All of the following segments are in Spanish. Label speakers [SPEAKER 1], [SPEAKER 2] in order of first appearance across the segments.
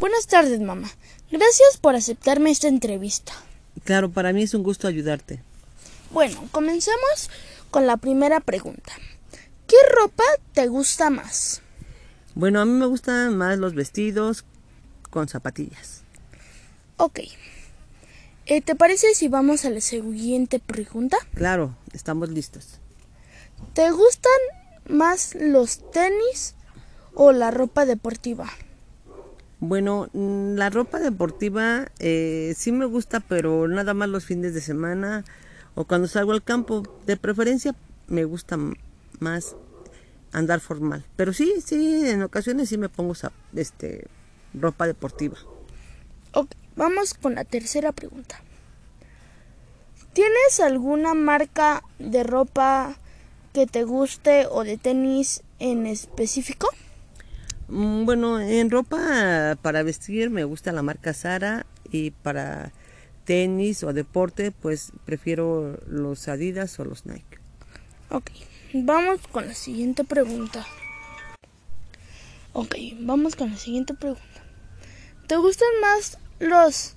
[SPEAKER 1] Buenas tardes, mamá. Gracias por aceptarme esta entrevista.
[SPEAKER 2] Claro, para mí es un gusto ayudarte.
[SPEAKER 1] Bueno, comencemos con la primera pregunta. ¿Qué ropa te gusta más?
[SPEAKER 2] Bueno, a mí me gustan más los vestidos con zapatillas.
[SPEAKER 1] Ok. Eh, ¿Te parece si vamos a la siguiente pregunta?
[SPEAKER 2] Claro, estamos listos.
[SPEAKER 1] ¿Te gustan más los tenis o la ropa deportiva?
[SPEAKER 2] Bueno, mm, la ropa deportiva eh, sí me gusta, pero nada más los fines de semana o cuando salgo al campo. De preferencia me gusta más andar formal. Pero sí, sí, en ocasiones sí me pongo este, ropa deportiva.
[SPEAKER 1] Ok, vamos con la tercera pregunta. ¿Tienes alguna marca de ropa que te guste o de tenis en específico?
[SPEAKER 2] Mm, bueno, en ropa para vestir me gusta la marca Sara y para tenis o deporte pues prefiero los Adidas o los Nike.
[SPEAKER 1] Ok, vamos con la siguiente pregunta. Ok, vamos con la siguiente pregunta. ¿Te gustan más los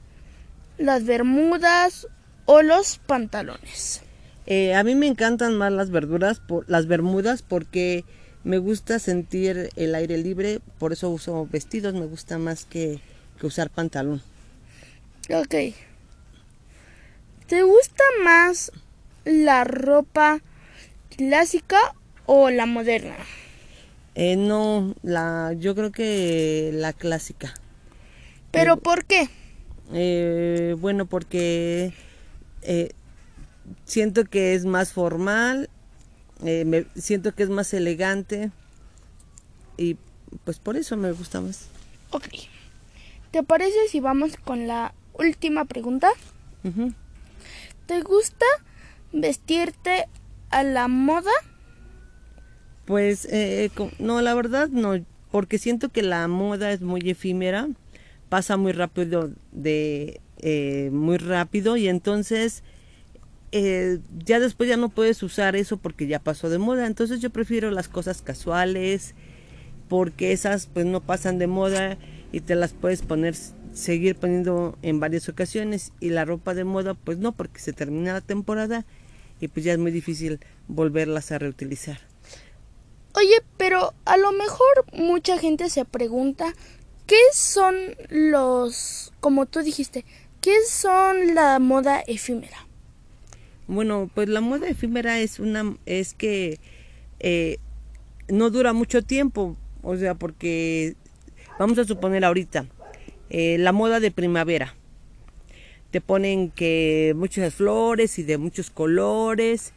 [SPEAKER 1] las bermudas o los pantalones?
[SPEAKER 2] Eh, a mí me encantan más las verduras, por, las bermudas, porque me gusta sentir el aire libre, por eso uso vestidos, me gusta más que, que usar pantalón.
[SPEAKER 1] Ok. ¿Te gusta más la ropa clásica o la moderna?
[SPEAKER 2] Eh, no, la, yo creo que la clásica.
[SPEAKER 1] ¿Pero por qué?
[SPEAKER 2] Eh, bueno, porque eh, siento que es más formal, eh, me, siento que es más elegante y pues por eso me gusta más.
[SPEAKER 1] Ok. ¿Te parece si vamos con la última pregunta? ¿Te gusta vestirte a la moda?
[SPEAKER 2] Pues eh, no, la verdad no, porque siento que la moda es muy efímera, pasa muy rápido de eh, muy rápido y entonces eh, ya después ya no puedes usar eso porque ya pasó de moda. Entonces yo prefiero las cosas casuales porque esas pues no pasan de moda y te las puedes poner, seguir poniendo en varias ocasiones y la ropa de moda pues no porque se termina la temporada y pues ya es muy difícil volverlas a reutilizar.
[SPEAKER 1] Oye, pero a lo mejor mucha gente se pregunta ¿qué son los, como tú dijiste, qué son la moda efímera?
[SPEAKER 2] Bueno, pues la moda efímera es una, es que eh, no dura mucho tiempo, o sea, porque vamos a suponer ahorita eh, la moda de primavera. Te ponen que muchas flores y de muchos colores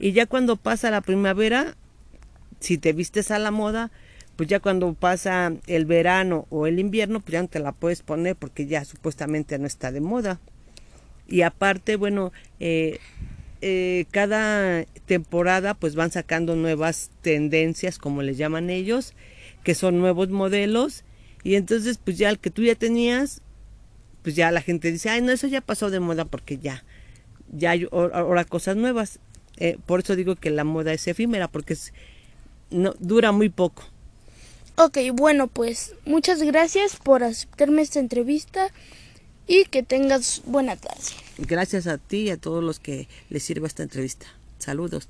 [SPEAKER 2] y ya cuando pasa la primavera, si te vistes a la moda, pues ya cuando pasa el verano o el invierno, pues ya no te la puedes poner porque ya supuestamente no está de moda. Y aparte, bueno, eh, eh, cada temporada pues van sacando nuevas tendencias, como les llaman ellos, que son nuevos modelos. Y entonces pues ya el que tú ya tenías, pues ya la gente dice, ay no, eso ya pasó de moda porque ya, ya hay ahora cosas nuevas. Eh, por eso digo que la moda es efímera, porque es, no, dura muy poco.
[SPEAKER 1] Ok, bueno, pues muchas gracias por aceptarme esta entrevista y que tengas buena tarde.
[SPEAKER 2] Gracias a ti y a todos los que les sirva esta entrevista. Saludos.